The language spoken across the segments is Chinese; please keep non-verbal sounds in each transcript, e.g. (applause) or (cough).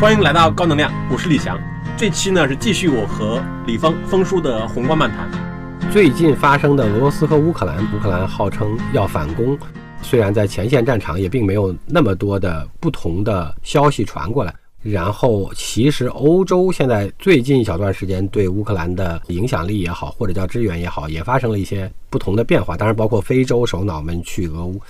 欢迎来到高能量，我是李翔。这期呢是继续我和李峰峰叔的宏观漫谈。最近发生的俄罗斯和乌克兰，乌克兰号称要反攻，虽然在前线战场也并没有那么多的不同的消息传过来。然后，其实欧洲现在最近一小段时间对乌克兰的影响力也好，或者叫支援也好，也发生了一些不同的变化。当然，包括非洲首脑们去俄乌，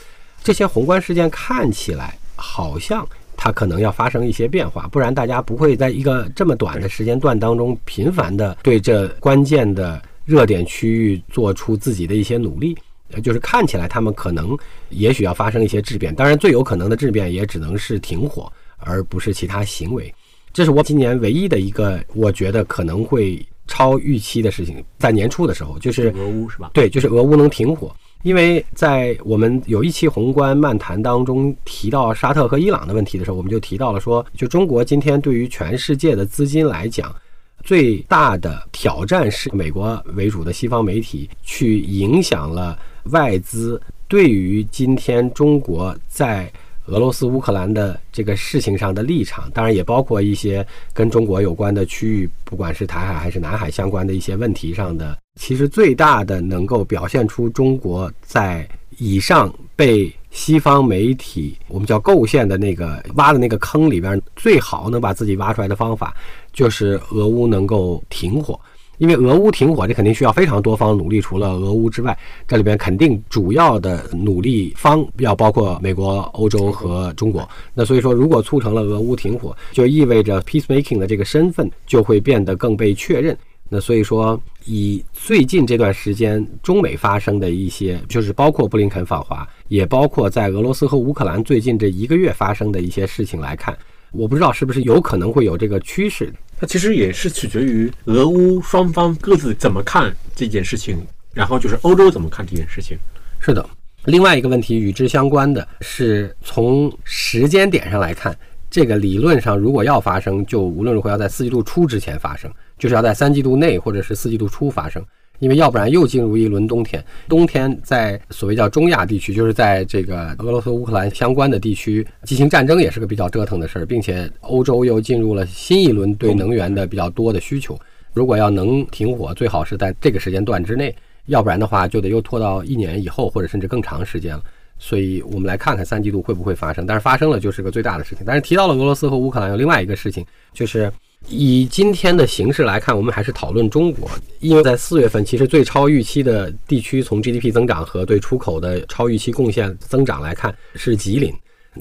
这些宏观事件看起来好像。它可能要发生一些变化，不然大家不会在一个这么短的时间段当中频繁的对这关键的热点区域做出自己的一些努力。呃，就是看起来他们可能也许要发生一些质变，当然最有可能的质变也只能是停火，而不是其他行为。这是我今年唯一的一个我觉得可能会超预期的事情，在年初的时候，就是俄乌是吧？对，就是俄乌能停火。因为在我们有一期宏观漫谈当中提到沙特和伊朗的问题的时候，我们就提到了说，就中国今天对于全世界的资金来讲，最大的挑战是美国为主的西方媒体去影响了外资对于今天中国在。俄罗斯乌克兰的这个事情上的立场，当然也包括一些跟中国有关的区域，不管是台海还是南海相关的一些问题上的。其实最大的能够表现出中国在以上被西方媒体我们叫构陷的那个挖的那个坑里边，最好能把自己挖出来的方法，就是俄乌能够停火。因为俄乌停火，这肯定需要非常多方努力。除了俄乌之外，这里边肯定主要的努力方要包括美国、欧洲和中国。那所以说，如果促成了俄乌停火，就意味着 peacemaking 的这个身份就会变得更被确认。那所以说，以最近这段时间中美发生的一些，就是包括布林肯访华，也包括在俄罗斯和乌克兰最近这一个月发生的一些事情来看，我不知道是不是有可能会有这个趋势。它其实也是取决于俄乌双方各自怎么看这件事情，然后就是欧洲怎么看这件事情。是的，另外一个问题与之相关的是，从时间点上来看，这个理论上如果要发生，就无论如何要在四季度初之前发生，就是要在三季度内或者是四季度初发生。因为要不然又进入一轮冬天，冬天在所谓叫中亚地区，就是在这个俄罗斯乌克兰相关的地区进行战争，也是个比较折腾的事儿，并且欧洲又进入了新一轮对能源的比较多的需求。如果要能停火，最好是在这个时间段之内，要不然的话就得又拖到一年以后，或者甚至更长时间了。所以我们来看看三季度会不会发生，但是发生了就是个最大的事情。但是提到了俄罗斯和乌克兰，有另外一个事情就是。以今天的形势来看，我们还是讨论中国，因为在四月份，其实最超预期的地区，从 GDP 增长和对出口的超预期贡献增长来看，是吉林。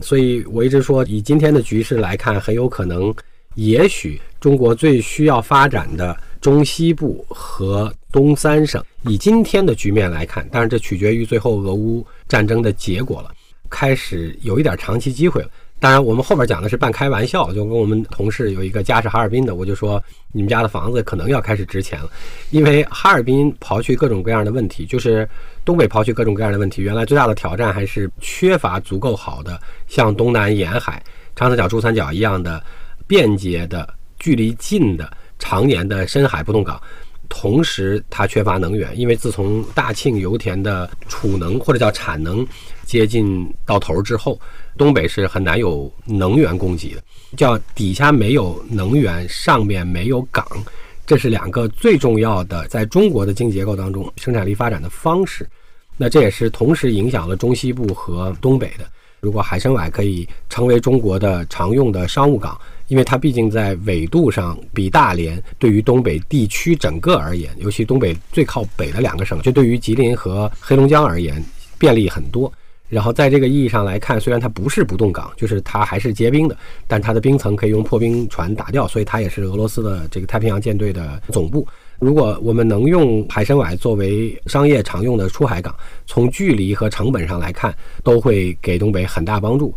所以我一直说，以今天的局势来看，很有可能，也许中国最需要发展的中西部和东三省，以今天的局面来看，当然这取决于最后俄乌战争的结果了，开始有一点长期机会了。当然，我们后边讲的是半开玩笑，就跟我们同事有一个家是哈尔滨的，我就说你们家的房子可能要开始值钱了，因为哈尔滨刨去各种各样的问题，就是东北刨去各种各样的问题，原来最大的挑战还是缺乏足够好的像东南沿海、长三角、珠三角一样的便捷的、距离近的、常年的深海不动港，同时它缺乏能源，因为自从大庆油田的储能或者叫产能接近到头之后。东北是很难有能源供给的，叫底下没有能源，上面没有港，这是两个最重要的在中国的经济结构当中生产力发展的方式。那这也是同时影响了中西部和东北的。如果海参崴可以成为中国的常用的商务港，因为它毕竟在纬度上比大连对于东北地区整个而言，尤其东北最靠北的两个省，就对于吉林和黑龙江而言便利很多。然后在这个意义上来看，虽然它不是不动港，就是它还是结冰的，但它的冰层可以用破冰船打掉，所以它也是俄罗斯的这个太平洋舰队的总部。如果我们能用海参崴作为商业常用的出海港，从距离和成本上来看，都会给东北很大帮助。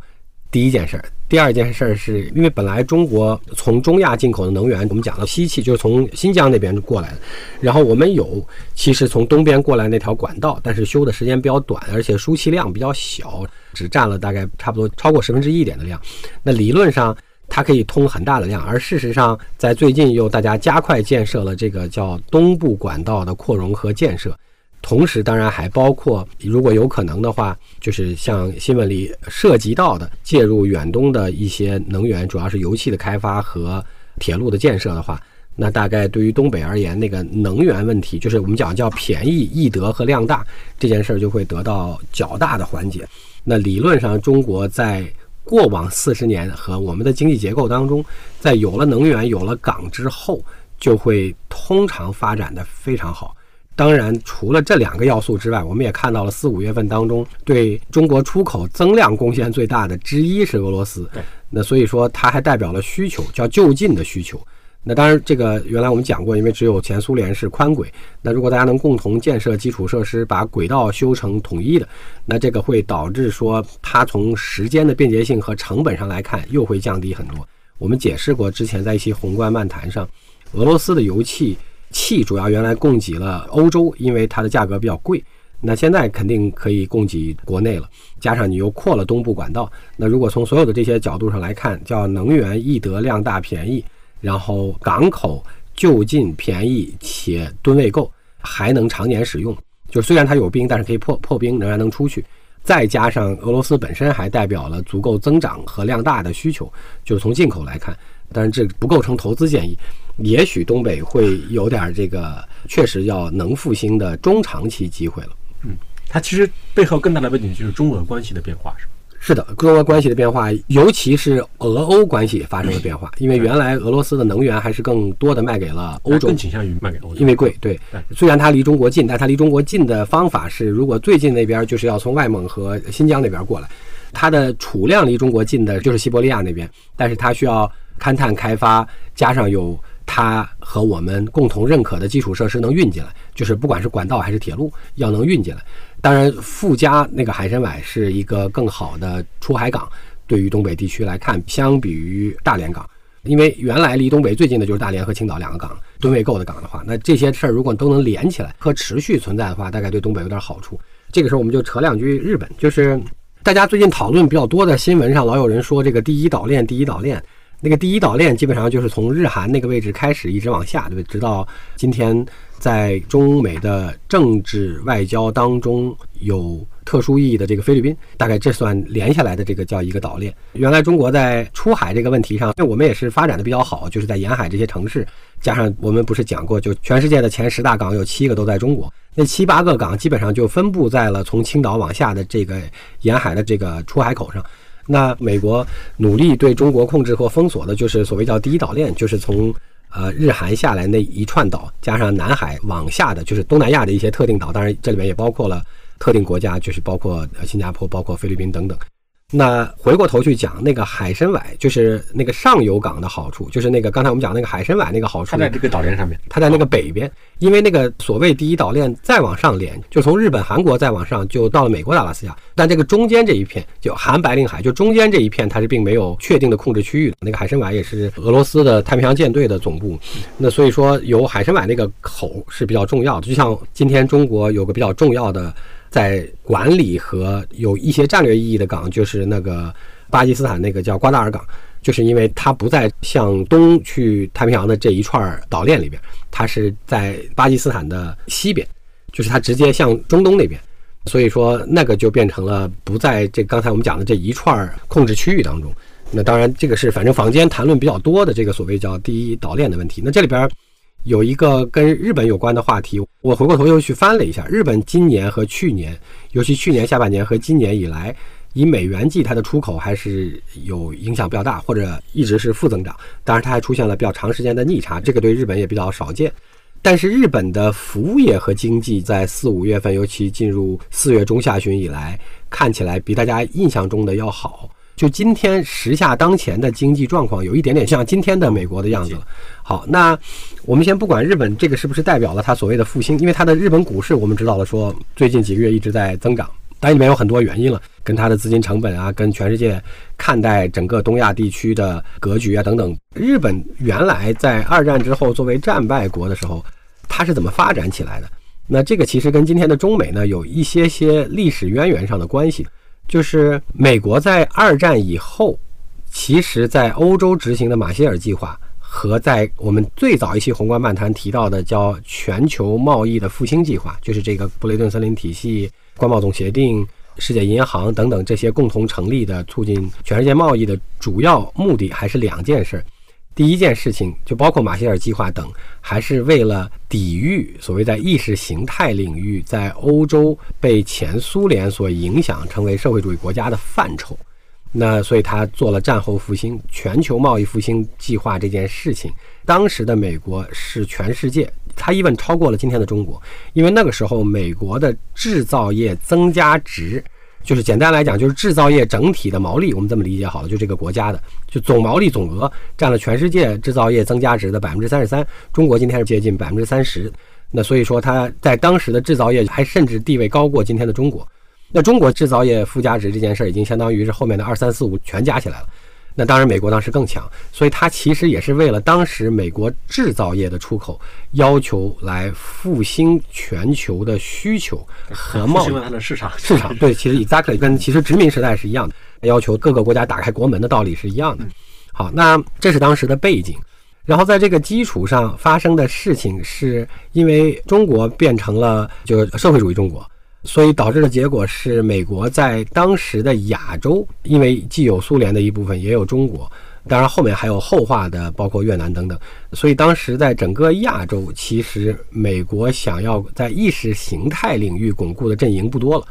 第一件事儿，第二件事儿是因为本来中国从中亚进口的能源，我们讲到西气就是从新疆那边过来的，然后我们有其实从东边过来那条管道，但是修的时间比较短，而且输气量比较小，只占了大概差不多超过十分之一点的量。那理论上它可以通很大的量，而事实上在最近又大家加快建设了这个叫东部管道的扩容和建设。同时，当然还包括，如果有可能的话，就是像新闻里涉及到的介入远东的一些能源，主要是油气的开发和铁路的建设的话，那大概对于东北而言，那个能源问题，就是我们讲叫便宜、易得和量大这件事儿，就会得到较大的缓解。那理论上，中国在过往四十年和我们的经济结构当中，在有了能源、有了港之后，就会通常发展的非常好。当然，除了这两个要素之外，我们也看到了四五月份当中对中国出口增量贡献最大的之一是俄罗斯。那所以说它还代表了需求，叫就近的需求。那当然，这个原来我们讲过，因为只有前苏联是宽轨，那如果大家能共同建设基础设施，把轨道修成统一的，那这个会导致说它从时间的便捷性和成本上来看又会降低很多。我们解释过，之前在一期宏观漫谈上，俄罗斯的油气。气主要原来供给了欧洲，因为它的价格比较贵。那现在肯定可以供给国内了，加上你又扩了东部管道。那如果从所有的这些角度上来看，叫能源易得、量大、便宜，然后港口就近、便宜且吨位够，还能常年使用。就虽然它有冰，但是可以破破冰，仍然能出去。再加上俄罗斯本身还代表了足够增长和量大的需求，就是从进口来看，但是这不构成投资建议。也许东北会有点这个，确实要能复兴的中长期机会了。嗯，它其实背后更大的背景就是中俄关系的变化，是吧？是的，中俄关系的变化，尤其是俄欧关系发生了变化。因为原来俄罗斯的能源还是更多的卖给了欧洲，更倾向于卖给欧洲，因为贵。对，虽然它离中国近，但它离中国近的方法是，如果最近那边就是要从外蒙和新疆那边过来，它的储量离中国近的就是西伯利亚那边，但是它需要勘探开发，加上有。它和我们共同认可的基础设施能运进来，就是不管是管道还是铁路，要能运进来。当然，附加那个海参崴是一个更好的出海港，对于东北地区来看，相比于大连港，因为原来离东北最近的就是大连和青岛两个港，吨位够的港的话，那这些事儿如果都能连起来，可持续存在的话，大概对东北有点好处。这个时候我们就扯两句日本，就是大家最近讨论比较多的新闻上，老有人说这个第一岛链，第一岛链。那个第一岛链基本上就是从日韩那个位置开始一直往下，对不对？直到今天，在中美的政治外交当中有特殊意义的这个菲律宾，大概这算连下来的这个叫一个岛链。原来中国在出海这个问题上，因为我们也是发展的比较好，就是在沿海这些城市，加上我们不是讲过，就全世界的前十大港有七个都在中国，那七八个港基本上就分布在了从青岛往下的这个沿海的这个出海口上。那美国努力对中国控制或封锁的，就是所谓叫第一岛链，就是从呃日韩下来那一串岛，加上南海往下的，就是东南亚的一些特定岛，当然这里面也包括了特定国家，就是包括新加坡、包括菲律宾等等。那回过头去讲那个海参崴，就是那个上游港的好处，就是那个刚才我们讲那个海参崴那个好处。它在这个岛链上面，它在那个北边，因为那个所谓第一岛链再往上连，就从日本、韩国再往上就到了美国的阿拉斯加。但这个中间这一片，就韩白令海，就中间这一片，它是并没有确定的控制区域的。那个海参崴也是俄罗斯的太平洋舰队的总部。(laughs) 那所以说，有海参崴那个口是比较重要的。就像今天中国有个比较重要的。在管理和有一些战略意义的港，就是那个巴基斯坦那个叫瓜达尔港，就是因为它不在向东去太平洋的这一串儿岛链里边，它是在巴基斯坦的西边，就是它直接向中东那边，所以说那个就变成了不在这刚才我们讲的这一串控制区域当中。那当然，这个是反正坊间谈论比较多的这个所谓叫第一岛链的问题。那这里边。有一个跟日本有关的话题，我回过头又去翻了一下，日本今年和去年，尤其去年下半年和今年以来，以美元计，它的出口还是有影响比较大，或者一直是负增长。当然，它还出现了比较长时间的逆差，这个对日本也比较少见。但是，日本的服务业和经济在四五月份，尤其进入四月中下旬以来，看起来比大家印象中的要好。就今天时下当前的经济状况，有一点点像今天的美国的样子了。好，那我们先不管日本这个是不是代表了它所谓的复兴，因为它的日本股市我们知道了，说最近几个月一直在增长，当然里面有很多原因了，跟它的资金成本啊，跟全世界看待整个东亚地区的格局啊等等。日本原来在二战之后作为战败国的时候，它是怎么发展起来的？那这个其实跟今天的中美呢有一些些历史渊源上的关系。就是美国在二战以后，其实在欧洲执行的马歇尔计划和在我们最早一期宏观漫谈提到的叫全球贸易的复兴计划，就是这个布雷顿森林体系、关贸总协定、世界银行等等这些共同成立的促进全世界贸易的主要目的，还是两件事。第一件事情就包括马歇尔计划等，还是为了抵御所谓在意识形态领域在欧洲被前苏联所影响，成为社会主义国家的范畴。那所以他做了战后复兴、全球贸易复兴计划这件事情。当时的美国是全世界，他 even 超过了今天的中国，因为那个时候美国的制造业增加值。就是简单来讲，就是制造业整体的毛利，我们这么理解好了，就这个国家的就总毛利总额占了全世界制造业增加值的百分之三十三，中国今天是接近百分之三十，那所以说它在当时的制造业还甚至地位高过今天的中国，那中国制造业附加值这件事儿已经相当于是后面的二三四五全加起来了。那当然，美国当时更强，所以它其实也是为了当时美国制造业的出口，要求来复兴全球的需求和 (laughs) 贸易。它的市场，市场 (laughs) 对，其实 exactly 跟其实殖民时代是一样的，要求各个国家打开国门的道理是一样的。好，那这是当时的背景，然后在这个基础上发生的事情，是因为中国变成了就是社会主义中国。所以导致的结果是，美国在当时的亚洲，因为既有苏联的一部分，也有中国，当然后面还有后话的，包括越南等等。所以当时在整个亚洲，其实美国想要在意识形态领域巩固的阵营不多了。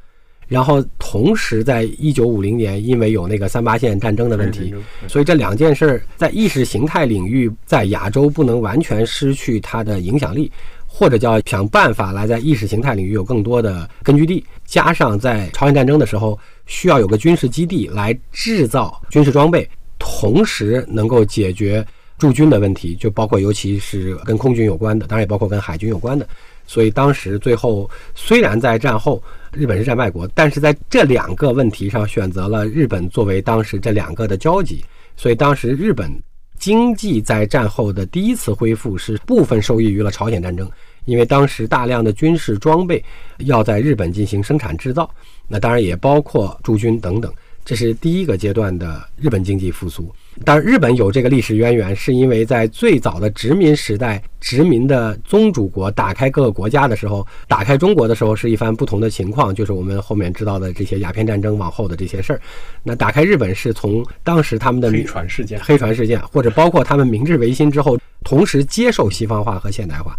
然后同时，在一九五零年，因为有那个三八线战争的问题，所以这两件事在意识形态领域在亚洲不能完全失去它的影响力。或者叫想办法来在意识形态领域有更多的根据地，加上在朝鲜战争的时候需要有个军事基地来制造军事装备，同时能够解决驻军的问题，就包括尤其是跟空军有关的，当然也包括跟海军有关的。所以当时最后虽然在战后日本是战败国，但是在这两个问题上选择了日本作为当时这两个的交集，所以当时日本经济在战后的第一次恢复是部分受益于了朝鲜战争。因为当时大量的军事装备要在日本进行生产制造，那当然也包括驻军等等，这是第一个阶段的日本经济复苏。当然，日本有这个历史渊源，是因为在最早的殖民时代，殖民的宗主国打开各个国家的时候，打开中国的时候是一番不同的情况，就是我们后面知道的这些鸦片战争往后的这些事儿。那打开日本是从当时他们的黑船事件、黑船事件，或者包括他们明治维新之后，同时接受西方化和现代化。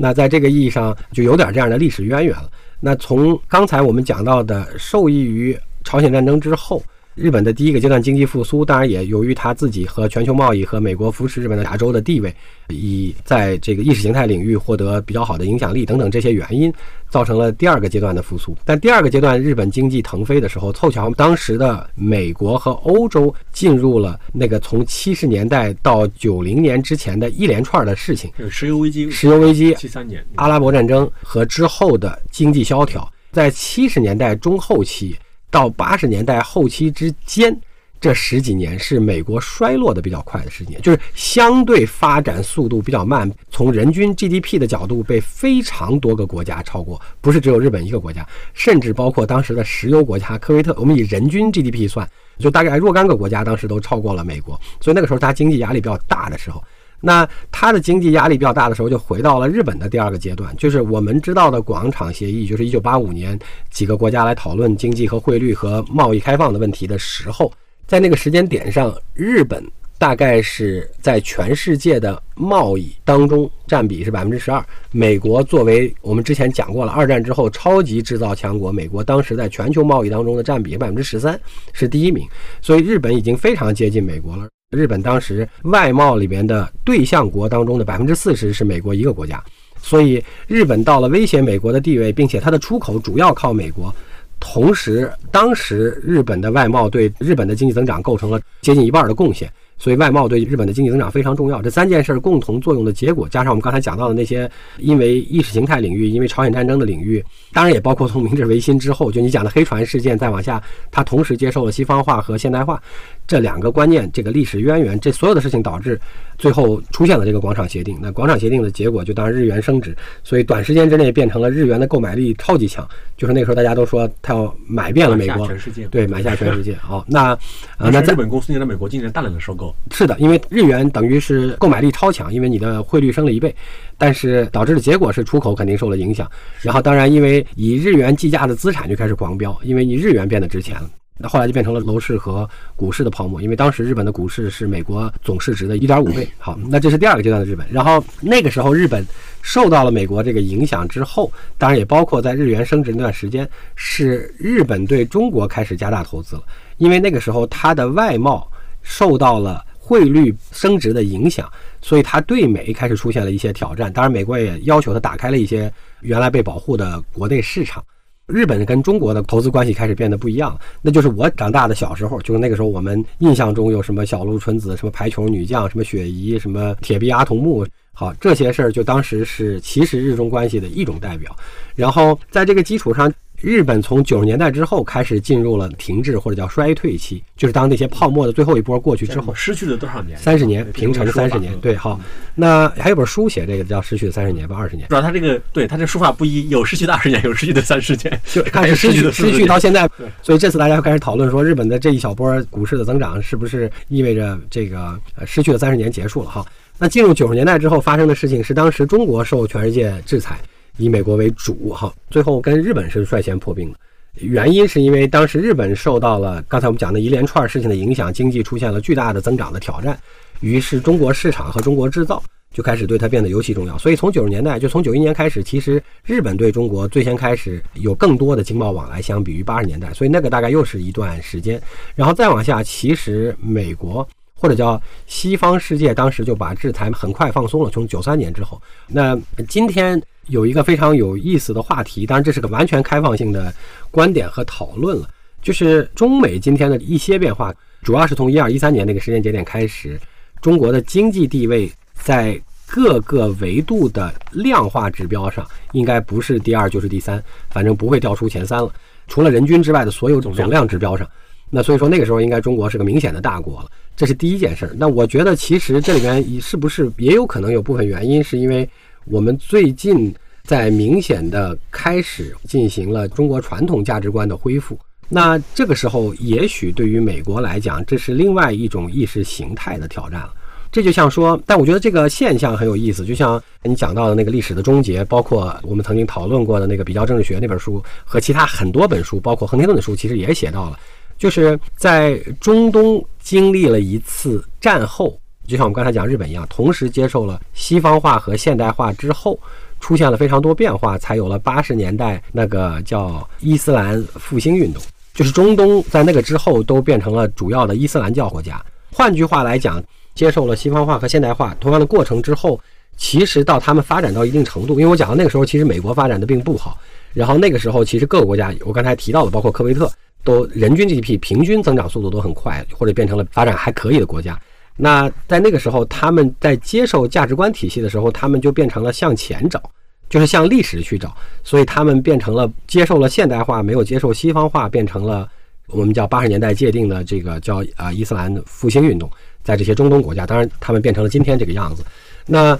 那在这个意义上就有点这样的历史渊源了。那从刚才我们讲到的，受益于朝鲜战争之后。日本的第一个阶段经济复苏，当然也由于它自己和全球贸易和美国扶持日本的亚洲的地位，以在这个意识形态领域获得比较好的影响力等等这些原因，造成了第二个阶段的复苏。但第二个阶段日本经济腾飞的时候，凑巧当时的美国和欧洲进入了那个从七十年代到九零年之前的一连串的事情：石油危机、石油危机、七三年阿拉伯战争和之后的经济萧条，在七十年代中后期。到八十年代后期之间，这十几年是美国衰落的比较快的十几年，就是相对发展速度比较慢。从人均 GDP 的角度，被非常多个国家超过，不是只有日本一个国家，甚至包括当时的石油国家科威特。我们以人均 GDP 算，就大概若干个国家当时都超过了美国。所以那个时候，它经济压力比较大的时候。那它的经济压力比较大的时候，就回到了日本的第二个阶段，就是我们知道的广场协议，就是一九八五年几个国家来讨论经济和汇率和贸易开放的问题的时候，在那个时间点上，日本大概是在全世界的贸易当中占比是百分之十二，美国作为我们之前讲过了，二战之后超级制造强国，美国当时在全球贸易当中的占比百分之十三，是第一名，所以日本已经非常接近美国了。日本当时外贸里边的对象国当中的百分之四十是美国一个国家，所以日本到了威胁美国的地位，并且它的出口主要靠美国。同时，当时日本的外贸对日本的经济增长构成了接近一半的贡献。所以外贸对日本的经济增长非常重要。这三件事儿共同作用的结果，加上我们刚才讲到的那些，因为意识形态领域，因为朝鲜战争的领域，当然也包括从明治维新之后，就你讲的黑船事件再往下，它同时接受了西方化和现代化这两个观念，这个历史渊源，这所有的事情导致最后出现了这个广场协定。那广场协定的结果，就当然日元升值，所以短时间之内变成了日元的购买力超级强。就是那个时候大家都说他要买遍了美国，全世界，对，买下全世界。好，(laughs) 那啊，那日本公司在美国进行大量的收购。是的，因为日元等于是购买力超强，因为你的汇率升了一倍，但是导致的结果是出口肯定受了影响。然后当然因为以日元计价的资产就开始狂飙，因为你日元变得值钱了。那后来就变成了楼市和股市的泡沫，因为当时日本的股市是美国总市值的一点五倍。(laughs) 好，那这是第二个阶段的日本。然后那个时候日本受到了美国这个影响之后，当然也包括在日元升值那段时间，是日本对中国开始加大投资了，因为那个时候它的外贸受到了汇率升值的影响，所以它对美开始出现了一些挑战。当然，美国也要求它打开了一些原来被保护的国内市场。日本跟中国的投资关系开始变得不一样，那就是我长大的小时候，就是那个时候我们印象中有什么小鹿纯子、什么排球女将、什么雪姨、什么铁臂阿童木，好这些事儿，就当时是其实日中关系的一种代表。然后在这个基础上。日本从九十年代之后开始进入了停滞或者叫衰退期，就是当那些泡沫的最后一波过去之后，失去了多少年？三十年，平成三十年。对，好，那还有本书写这个叫失去的三十年吧，二十年。主要他这个对他这书法不一，有失去的二十年，有失去的三十年，(laughs) 就开始失去失去到现在。所以这次大家开始讨论说，日本的这一小波股市的增长是不是意味着这个失去的三十年结束了？哈，那进入九十年代之后发生的事情是，当时中国受全世界制裁，以美国为主，哈，最后跟日本是率先破冰的。原因是因为当时日本受到了刚才我们讲的一连串事情的影响，经济出现了巨大的增长的挑战，于是中国市场和中国制造就开始对它变得尤其重要。所以从九十年代，就从九一年开始，其实日本对中国最先开始有更多的经贸往来，相比于八十年代，所以那个大概又是一段时间。然后再往下，其实美国或者叫西方世界当时就把制裁很快放松了，从九三年之后。那今天。有一个非常有意思的话题，当然这是个完全开放性的观点和讨论了，就是中美今天的一些变化，主要是从一二一三年那个时间节点开始，中国的经济地位在各个维度的量化指标上，应该不是第二就是第三，反正不会掉出前三了。除了人均之外的所有总量指标上，那所以说那个时候应该中国是个明显的大国了，这是第一件事儿。那我觉得其实这里面是不是也有可能有部分原因是因为。我们最近在明显的开始进行了中国传统价值观的恢复，那这个时候也许对于美国来讲，这是另外一种意识形态的挑战了。这就像说，但我觉得这个现象很有意思，就像你讲到的那个历史的终结，包括我们曾经讨论过的那个比较政治学那本书，和其他很多本书，包括亨廷顿的书，其实也写到了，就是在中东经历了一次战后。就像我们刚才讲日本一样，同时接受了西方化和现代化之后，出现了非常多变化，才有了八十年代那个叫伊斯兰复兴运动。就是中东在那个之后都变成了主要的伊斯兰教国家。换句话来讲，接受了西方化和现代化同样的过程之后，其实到他们发展到一定程度，因为我讲到那个时候其实美国发展的并不好，然后那个时候其实各个国家，我刚才提到的，包括科威特，都人均 GDP 平均增长速度都很快，或者变成了发展还可以的国家。那在那个时候，他们在接受价值观体系的时候，他们就变成了向前找，就是向历史去找，所以他们变成了接受了现代化，没有接受西方化，变成了我们叫八十年代界定的这个叫啊伊斯兰复兴运动，在这些中东国家，当然他们变成了今天这个样子。那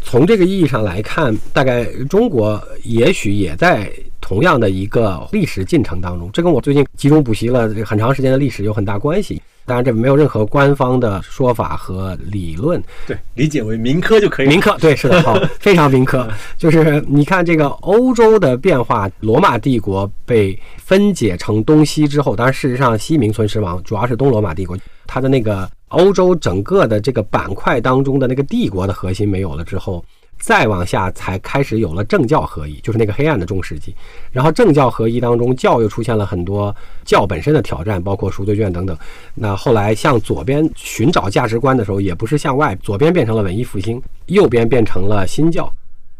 从这个意义上来看，大概中国也许也在同样的一个历史进程当中，这跟我最近集中补习了很长时间的历史有很大关系。当然，这没有任何官方的说法和理论，对，理解为民科就可以。民科，对，是的，好，非常民科。(laughs) 就是你看这个欧洲的变化，罗马帝国被分解成东西之后，当然事实上西名存实亡，主要是东罗马帝国，它的那个欧洲整个的这个板块当中的那个帝国的核心没有了之后。再往下才开始有了政教合一，就是那个黑暗的中世纪。然后政教合一当中，教又出现了很多教本身的挑战，包括赎罪券等等。那后来向左边寻找价值观的时候，也不是向外，左边变成了文艺复兴，右边变成了新教。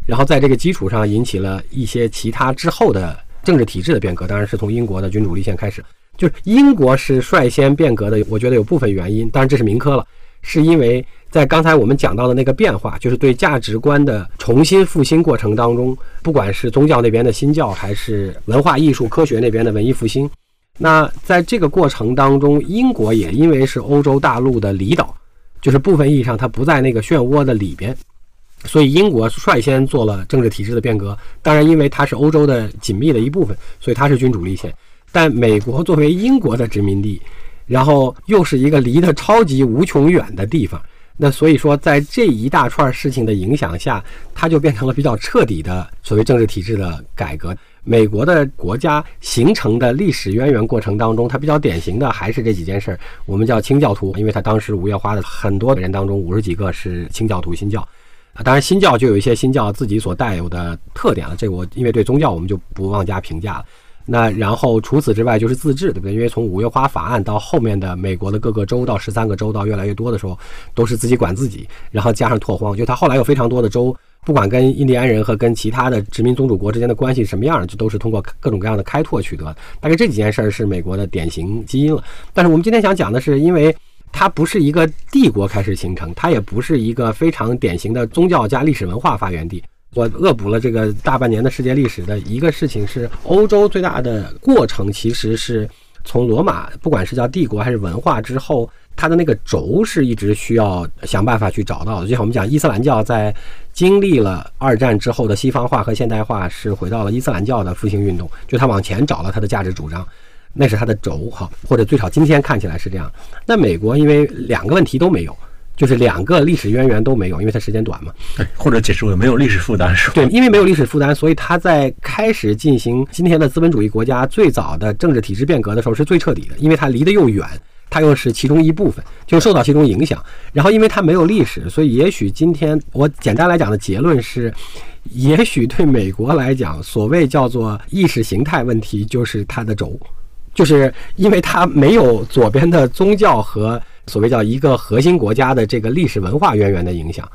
然后在这个基础上，引起了一些其他之后的政治体制的变革，当然是从英国的君主立宪开始。就是英国是率先变革的，我觉得有部分原因，当然这是民科了，是因为。在刚才我们讲到的那个变化，就是对价值观的重新复兴过程当中，不管是宗教那边的新教，还是文化艺术科学那边的文艺复兴，那在这个过程当中，英国也因为是欧洲大陆的离岛，就是部分意义上它不在那个漩涡的里边，所以英国率先做了政治体制的变革。当然，因为它是欧洲的紧密的一部分，所以它是君主立宪。但美国作为英国的殖民地。然后又是一个离得超级无穷远的地方。那所以说，在这一大串事情的影响下，它就变成了比较彻底的所谓政治体制的改革。美国的国家形成的历史渊源过程当中，它比较典型的还是这几件事儿。我们叫清教徒，因为他当时五月花的很多人当中，五十几个是清教徒、新教。啊，当然新教就有一些新教自己所带有的特点了。这个我因为对宗教我们就不妄加评价了。那然后除此之外就是自治，对不对？因为从五月花法案到后面的美国的各个州到十三个州到越来越多的时候，都是自己管自己，然后加上拓荒，就他后来有非常多的州，不管跟印第安人和跟其他的殖民宗主国之间的关系什么样，就都是通过各种各样的开拓取得。大概这几件事儿是美国的典型基因了。但是我们今天想讲的是，因为它不是一个帝国开始形成，它也不是一个非常典型的宗教加历史文化发源地。我恶补了这个大半年的世界历史的一个事情是，欧洲最大的过程其实是从罗马，不管是叫帝国还是文化之后，它的那个轴是一直需要想办法去找到的。就像我们讲伊斯兰教在经历了二战之后的西方化和现代化，是回到了伊斯兰教的复兴运动，就它往前找了它的价值主张，那是它的轴哈，或者最少今天看起来是这样。那美国因为两个问题都没有。就是两个历史渊源都没有，因为它时间短嘛。对，或者解释为没有历史负担是吧？对，因为没有历史负担，所以他在开始进行今天的资本主义国家最早的政治体制变革的时候是最彻底的，因为它离得又远，它又是其中一部分，就受到其中影响。然后因为它没有历史，所以也许今天我简单来讲的结论是，也许对美国来讲，所谓叫做意识形态问题，就是它的轴，就是因为它没有左边的宗教和。所谓叫一个核心国家的这个历史文化渊源的影响，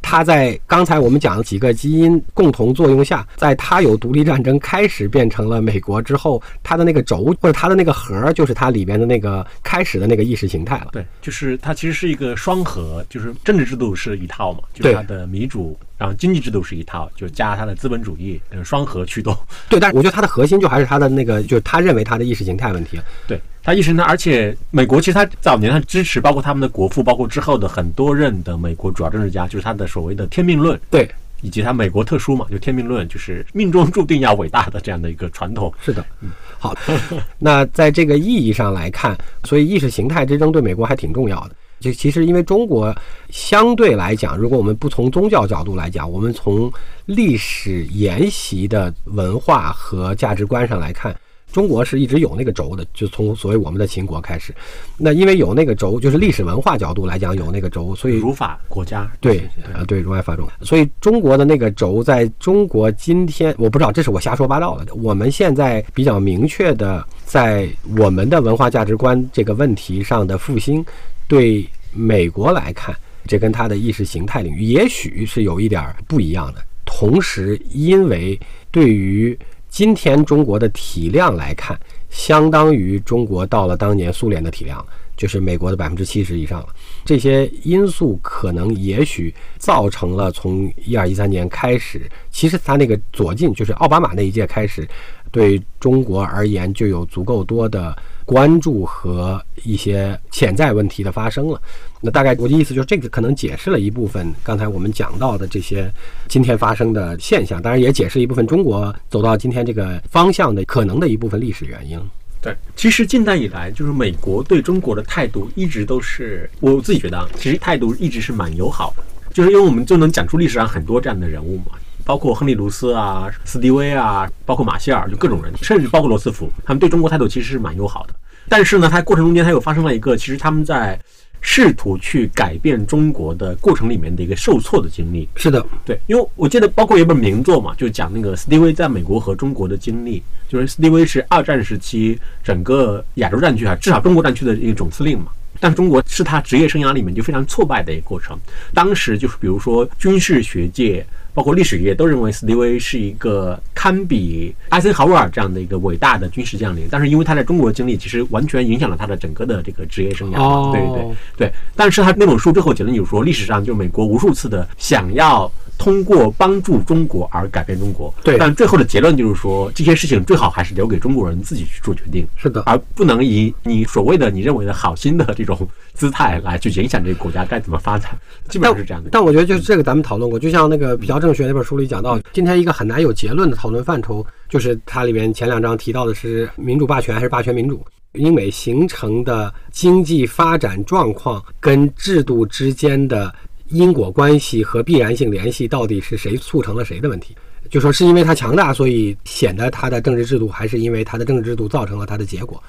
它在刚才我们讲的几个基因共同作用下，在它有独立战争开始变成了美国之后，它的那个轴或者它的那个核，就是它里边的那个开始的那个意识形态了。对，就是它其实是一个双核，就是政治制度是一套嘛，就是它的民主。然后经济制度是一套，就加它的资本主义，嗯，双核驱动。(laughs) 对，但是我觉得它的核心就还是它的那个，就是他认为他的意识形态问题。对他意识形态，而且美国其实他早年他支持，包括他们的国父，包括之后的很多任的美国主要政治家，就是他的所谓的天命论。对，以及他美国特殊嘛，就天命论，就是命中注定要伟大的这样的一个传统。是的，嗯，好。(laughs) 那在这个意义上来看，所以意识形态之争对美国还挺重要的。就其实，因为中国相对来讲，如果我们不从宗教角度来讲，我们从历史沿袭的文化和价值观上来看，中国是一直有那个轴的。就从所谓我们的秦国开始，那因为有那个轴，就是历史文化角度来讲有那个轴，所以儒法国家对啊对儒外法中，所以中国的那个轴在中国今天，我不知道这是我瞎说八道了。我们现在比较明确的在我们的文化价值观这个问题上的复兴。对美国来看，这跟他的意识形态领域也许是有一点不一样的。同时，因为对于今天中国的体量来看，相当于中国到了当年苏联的体量，就是美国的百分之七十以上了。这些因素可能也许造成了从一二一三年开始，其实他那个左进就是奥巴马那一届开始，对中国而言就有足够多的。关注和一些潜在问题的发生了，那大概我的意思就是这个可能解释了一部分刚才我们讲到的这些今天发生的现象，当然也解释一部分中国走到今天这个方向的可能的一部分历史原因。对，其实近代以来，就是美国对中国的态度一直都是我自己觉得啊，其实态度一直是蛮友好的，就是因为我们就能讲出历史上很多这样的人物嘛。包括亨利·卢斯啊、斯蒂威啊，包括马歇尔，就各种人，甚至包括罗斯福，他们对中国态度其实是蛮友好的。但是呢，它过程中间它又发生了一个，其实他们在试图去改变中国的过程里面的一个受挫的经历。是的，对，因为我记得包括有一本名作嘛，就讲那个斯蒂威在美国和中国的经历，就是斯蒂威是二战时期整个亚洲战区啊，至少中国战区的一个总司令嘛。但中国是他职业生涯里面就非常挫败的一个过程。当时就是比如说军事学界。包括历史界都认为斯蒂威是一个堪比艾森豪威尔这样的一个伟大的军事将领，但是因为他在中国经历，其实完全影响了他的整个的这个职业生涯。对对对，但是他那本书最后结论就是说，历史上就美国无数次的想要。通过帮助中国而改变中国，对，但最后的结论就是说，这些事情最好还是留给中国人自己去做决定，是的，而不能以你所谓的你认为的好心的这种姿态来去影响这个国家该怎么发展，基本上是这样的。但我觉得就是这个，咱们讨论过，就像那个比较正学那本书里讲到，今天一个很难有结论的讨论范畴，就是它里面前两章提到的是民主霸权还是霸权民主。英美形成的经济发展状况跟制度之间的因果关系和必然性联系，到底是谁促成了谁的问题？就说是因为它强大，所以显得它的政治制度，还是因为它的政治制度造成了它的结果？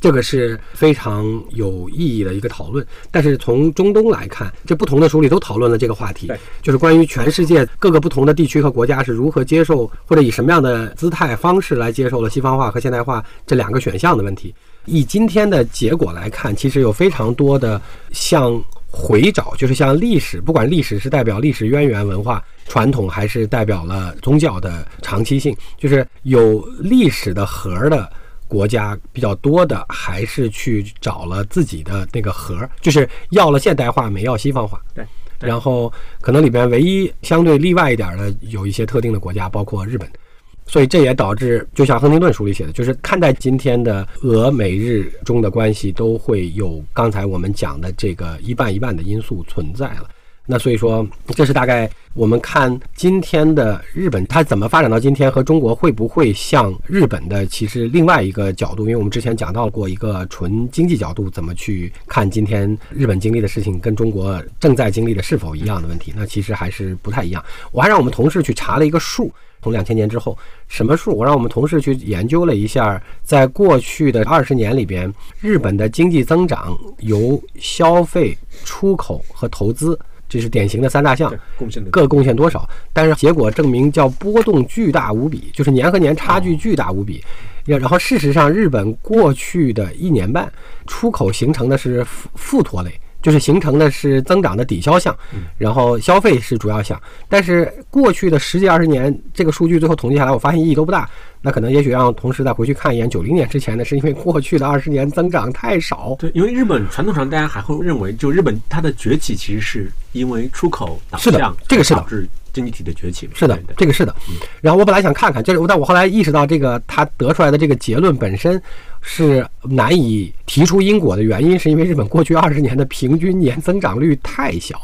这个是非常有意义的一个讨论。但是从中东来看，这不同的书里都讨论了这个话题，就是关于全世界各个不同的地区和国家是如何接受或者以什么样的姿态方式来接受了西方化和现代化这两个选项的问题。以今天的结果来看，其实有非常多的像回找，就是像历史，不管历史是代表历史渊源、文化传统，还是代表了宗教的长期性，就是有历史的核的。国家比较多的，还是去找了自己的那个核，就是要了现代化，没要西方化。对。然后可能里边唯一相对例外一点的，有一些特定的国家，包括日本。所以这也导致，就像亨廷顿书里写的，就是看待今天的俄美日中的关系，都会有刚才我们讲的这个一半一半的因素存在了。那所以说，这是大概我们看今天的日本，它怎么发展到今天，和中国会不会像日本的？其实另外一个角度，因为我们之前讲到过一个纯经济角度，怎么去看今天日本经历的事情，跟中国正在经历的是否一样的问题？那其实还是不太一样。我还让我们同事去查了一个数，从两千年之后，什么数？我让我们同事去研究了一下，在过去的二十年里边，日本的经济增长由消费、出口和投资。这是典型的三大项，各贡献多少？但是结果证明叫波动巨大无比，就是年和年差距巨大无比。然后事实上，日本过去的一年半出口形成的是负负拖累，就是形成的是增长的抵消项，然后消费是主要项。但是过去的十几二十年，这个数据最后统计下来，我发现意义都不大。那可能也许让同事再回去看一眼九零年之前的，是因为过去的二十年增长太少。对，因为日本传统上大家还会认为，就日本它的崛起其实是因为出口导向，这个是导致经济体的崛起。是的，这个是的。然后我本来想看看，就是但我后来意识到，这个他得出来的这个结论本身是难以提出因果的原因，是因为日本过去二十年的平均年增长率太小，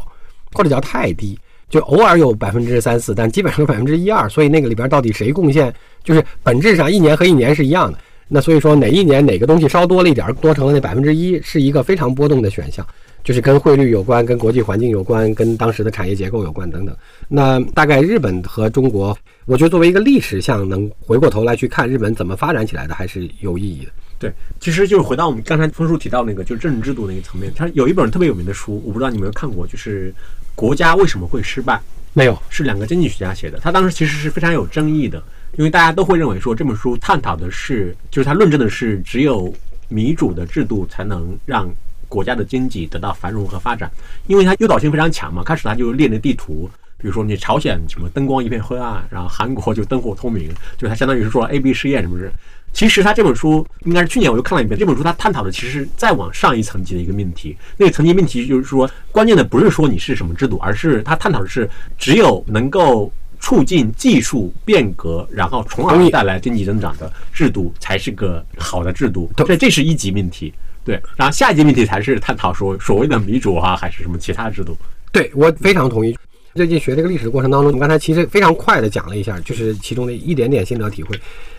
或者叫太低。就偶尔有百分之三四，但基本上是百分之一二，所以那个里边到底谁贡献，就是本质上一年和一年是一样的。那所以说哪一年哪个东西稍多了一点，多成了那百分之一，是一个非常波动的选项，就是跟汇率有关，跟国际环境有关，跟当时的产业结构有关等等。那大概日本和中国，我觉得作为一个历史项，能回过头来去看日本怎么发展起来的，还是有意义的。对，其实就是回到我们刚才峰叔提到那个，就是政治制度那个层面，他有一本特别有名的书，我不知道你有没有看过，就是《国家为什么会失败》。没有，是两个经济学家写的。他当时其实是非常有争议的，因为大家都会认为说这本书探讨的是，就是他论证的是只有民主的制度才能让国家的经济得到繁荣和发展，因为它诱导性非常强嘛。开始他就列那地图，比如说你朝鲜什么灯光一片昏暗，然后韩国就灯火通明，就它相当于是说 A B 试验，是不是？其实他这本书应该是去年我又看了一遍。这本书他探讨的其实是再往上一层级的一个命题。那个层级命题就是说，关键的不是说你是什么制度，而是他探讨的是只有能够促进技术变革，然后从而带来经济增长的制度才是个好的制度。这这是一级命题，对。然后下一级命题才是探讨说所谓的民主啊，还是什么其他制度。对我非常同意。最近学这个历史的过程当中，我刚才其实非常快的讲了一下，就是其中的一点点心得体会。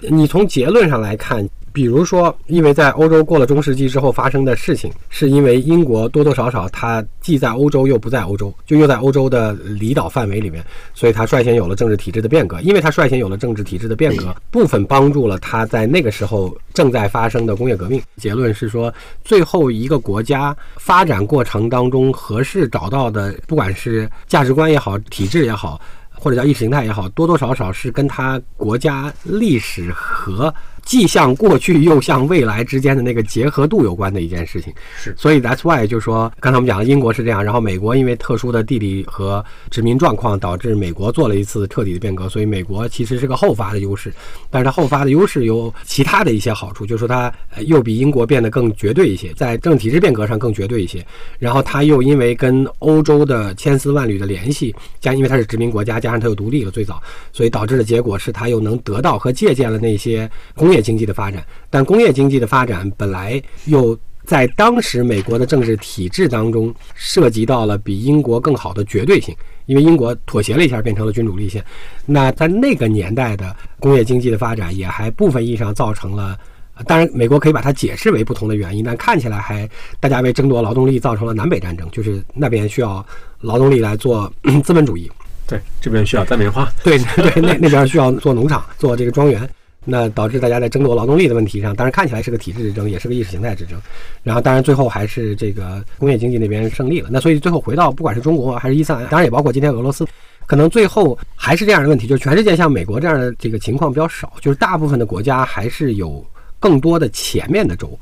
你从结论上来看。比如说，因为在欧洲过了中世纪之后发生的事情，是因为英国多多少少它既在欧洲又不在欧洲，就又在欧洲的离岛范围里面，所以它率先有了政治体制的变革。因为它率先有了政治体制的变革，部分帮助了它在那个时候正在发生的工业革命。结论是说，最后一个国家发展过程当中合适找到的，不管是价值观也好，体制也好，或者叫意识形态也好，多多少少是跟它国家历史和。既像过去又像未来之间的那个结合度有关的一件事情，是，所以 that's why 就是说，刚才我们讲了英国是这样，然后美国因为特殊的地理和殖民状况，导致美国做了一次彻底的变革，所以美国其实是个后发的优势，但是它后发的优势有其他的一些好处，就是说它又比英国变得更绝对一些，在政体制变革上更绝对一些，然后它又因为跟欧洲的千丝万缕的联系，加因为它是殖民国家，加上它又独立了最早，所以导致的结果是它又能得到和借鉴了那些工业。工业经济的发展，但工业经济的发展本来又在当时美国的政治体制当中涉及到了比英国更好的绝对性，因为英国妥协了一下，变成了君主立宪。那在那个年代的工业经济的发展，也还部分意义上造成了呃当然，美国可以把它解释为不同的原因，但看起来还大家为争夺劳动力造成了南北战争，就是那边需要劳动力来做 (clears throat) 资本主义，对，这边需要栽棉花，对对，那那边需要做农场，做这个庄园，那导致大家在争夺劳动力的问题上，当然看起来是个体制之争，也是个意识形态之争。然后，当然最后还是这个工业经济那边胜利了。那所以最后回到不管是中国还是伊斯兰，当然也包括今天俄罗斯，可能最后还是这样的问题，就是全世界像美国这样的这个情况比较少，就是大部分的国家还是有更多的前面的州。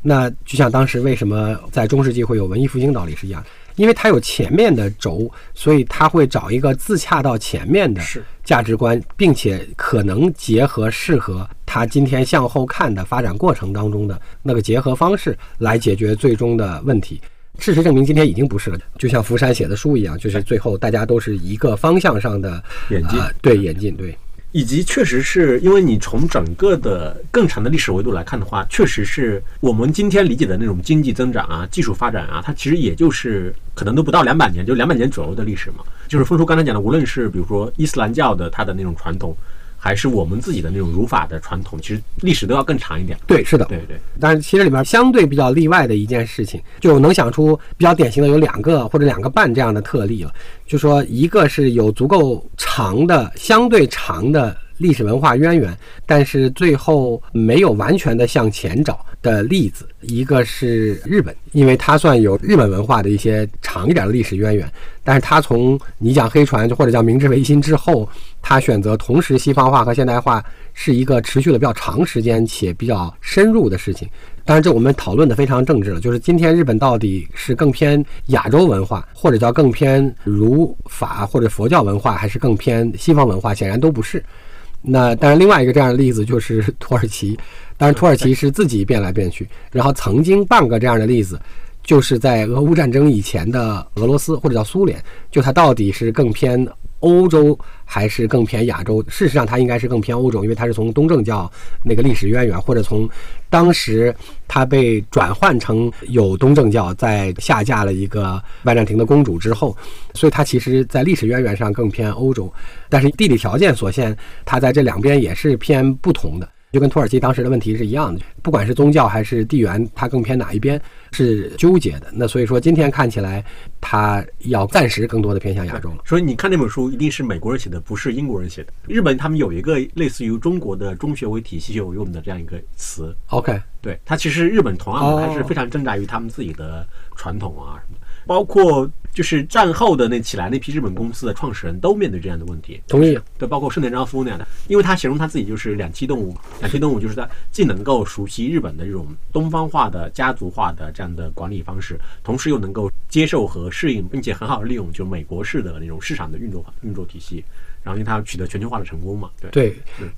那就像当时为什么在中世纪会有文艺复兴道理是一样，因为它有前面的轴，所以他会找一个自洽到前面的是价值观，并且可能结合适合他今天向后看的发展过程当中的那个结合方式来解决最终的问题。事实证明，今天已经不是了。就像福山写的书一样，就是最后大家都是一个方向上的演进呃对演进，对。以及确实是因为你从整个的更长的历史维度来看的话，确实是我们今天理解的那种经济增长啊、技术发展啊，它其实也就是可能都不到两百年，就两百年左右的历史嘛。就是峰叔刚才讲的，无论是比如说伊斯兰教的它的那种传统，还是我们自己的那种儒法的传统，其实历史都要更长一点。对，是的，对对，但是其实里面相对比较例外的一件事情，就能想出比较典型的有两个或者两个半这样的特例了。就说一个是有足够长的、相对长的历史文化渊源，但是最后没有完全的向前找的例子，一个是日本，因为它算有日本文化的一些长一点的历史渊源，但是它从你讲黑船或者叫明治维新之后，他选择同时西方化和现代化是一个持续了比较长时间且比较深入的事情。当然，这我们讨论的非常政治了，就是今天日本到底是更偏亚洲文化，或者叫更偏儒法或者佛教文化，还是更偏西方文化？显然都不是。那当然，另外一个这样的例子就是土耳其。当然，土耳其是自己变来变去，然后曾经半个这样的例子，就是在俄乌战争以前的俄罗斯或者叫苏联，就它到底是更偏欧洲还是更偏亚洲？事实上，它应该是更偏欧洲，因为它是从东正教那个历史渊源，或者从当时它被转换成有东正教，在下嫁了一个拜占庭的公主之后，所以它其实在历史渊源上更偏欧洲，但是地理条件所限，它在这两边也是偏不同的。就跟土耳其当时的问题是一样的，不管是宗教还是地缘，它更偏哪一边是纠结的。那所以说，今天看起来，它要暂时更多的偏向亚洲了。所以你看那本书一定是美国人写的，不是英国人写的。日本他们有一个类似于中国的中学为体系有用的这样一个词，OK，对它其实日本同样还是非常挣扎于他们自己的传统啊什么的，包括就是战后的那起来那批日本公司的创始人都面对这样的问题。同意。对，包括盛田昭夫那样的，因为他形容他自己就是两栖动物嘛，两栖动物就是他既能够熟悉日本的这种东方化的家族化的这样的管理方式，同时又能够接受和适应，并且很好利用就美国式的那种市场的运作运作体系，然后因为他取得全球化的成功嘛，对对嗯，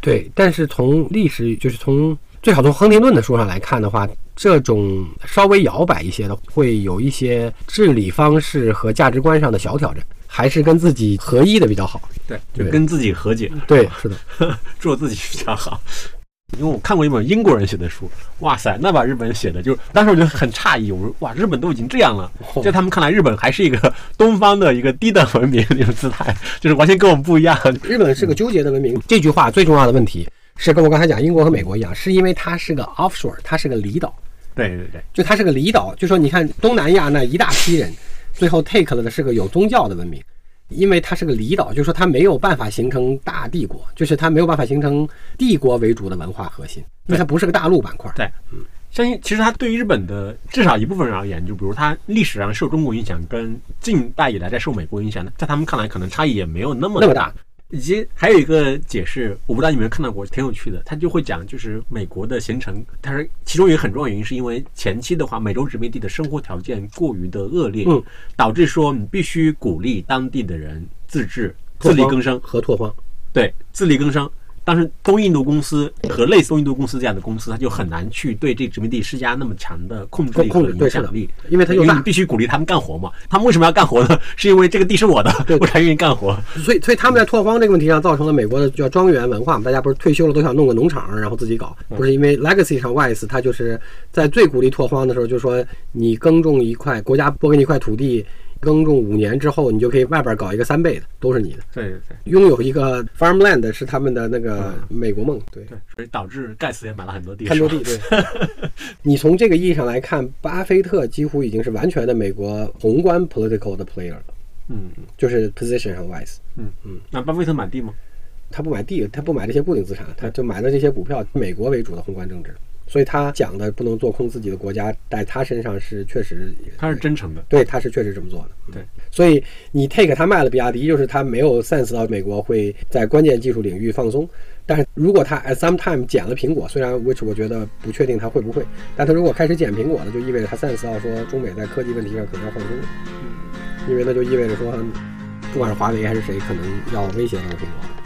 对，但是从历史，就是从最好从亨廷顿的书上来看的话，这种稍微摇摆一些的，会有一些治理方式和价值观上的小挑战，还是跟自己合一的比较好。对，就跟自己和解，对，(laughs) 是的，做自己比较好。因为我看过一本英国人写的书，哇塞，那把日本写的，就是当时我就很诧异，我说哇，日本都已经这样了，(laughs) 在他们看来，日本还是一个东方的一个低等文明那种姿态，就是完全跟我们不一样。日本是个纠结的文明。这句话最重要的问题是跟我刚才讲英国和美国一样，是因为它是个 offshore，它是个离岛，对对对，就它是个离岛。就说你看东南亚那一大批人，最后 take 了的是个有宗教的文明。因为它是个离岛，就是说它没有办法形成大帝国，就是它没有办法形成帝国为主的文化核心，因为它不是个大陆板块。对，嗯相信其实它对于日本的至少一部分人而言，就比如它历史上受中国影响，跟近代以来在受美国影响，在他们看来可能差异也没有那么那么大。以及还有一个解释，我不知道你们有没有看到过，挺有趣的。他就会讲，就是美国的形成，他说其中一个很重要的原因，是因为前期的话，美洲殖民地的生活条件过于的恶劣，嗯，导致说你必须鼓励当地的人自治、自力更生，和拓荒。对，自力更生。但是东印度公司和类似东印度公司这样的公司，它就很难去对这殖民地施加那么强的控制力和影响力，因为它又大你必须鼓励他们干活嘛。他们为什么要干活呢？(laughs) 是因为这个地是我的，对我才愿意干活。所以，所以他们在拓荒这个问题上造成了美国的叫庄园文化嘛，大家不是退休了都想弄个农场，然后自己搞，不是因为 legacy 上 wise 他就是在最鼓励拓荒的时候，就说你耕种一块，国家拨给你一块土地，耕种五年之后，你就可以外边搞一个三倍的，都是你的。对对对拥有一个 farmland 是他们的那个美国梦，对，对，所以导致盖茨也买了很多地，很多地。对，(laughs) 你从这个意义上来看，巴菲特几乎已经是完全的美国宏观 political 的 player 了，嗯就是 position 上 wise。嗯嗯，那巴菲特买地吗？他不买地，他不买这些固定资产，他就买的这些股票，美国为主的宏观政治。所以他讲的不能做空自己的国家，在他身上是确实，他是真诚的。对，他是确实这么做的。嗯对，所以你 take 他卖了比亚迪，就是他没有 sense 到美国会在关键技术领域放松。但是如果他 at some time 减了苹果，虽然 which 我觉得不确定他会不会，但他如果开始减苹果了，就意味着他 sense 到说中美在科技问题上可能要放松，因为那就意味着说，不管是华为还是谁，可能要威胁这个苹果。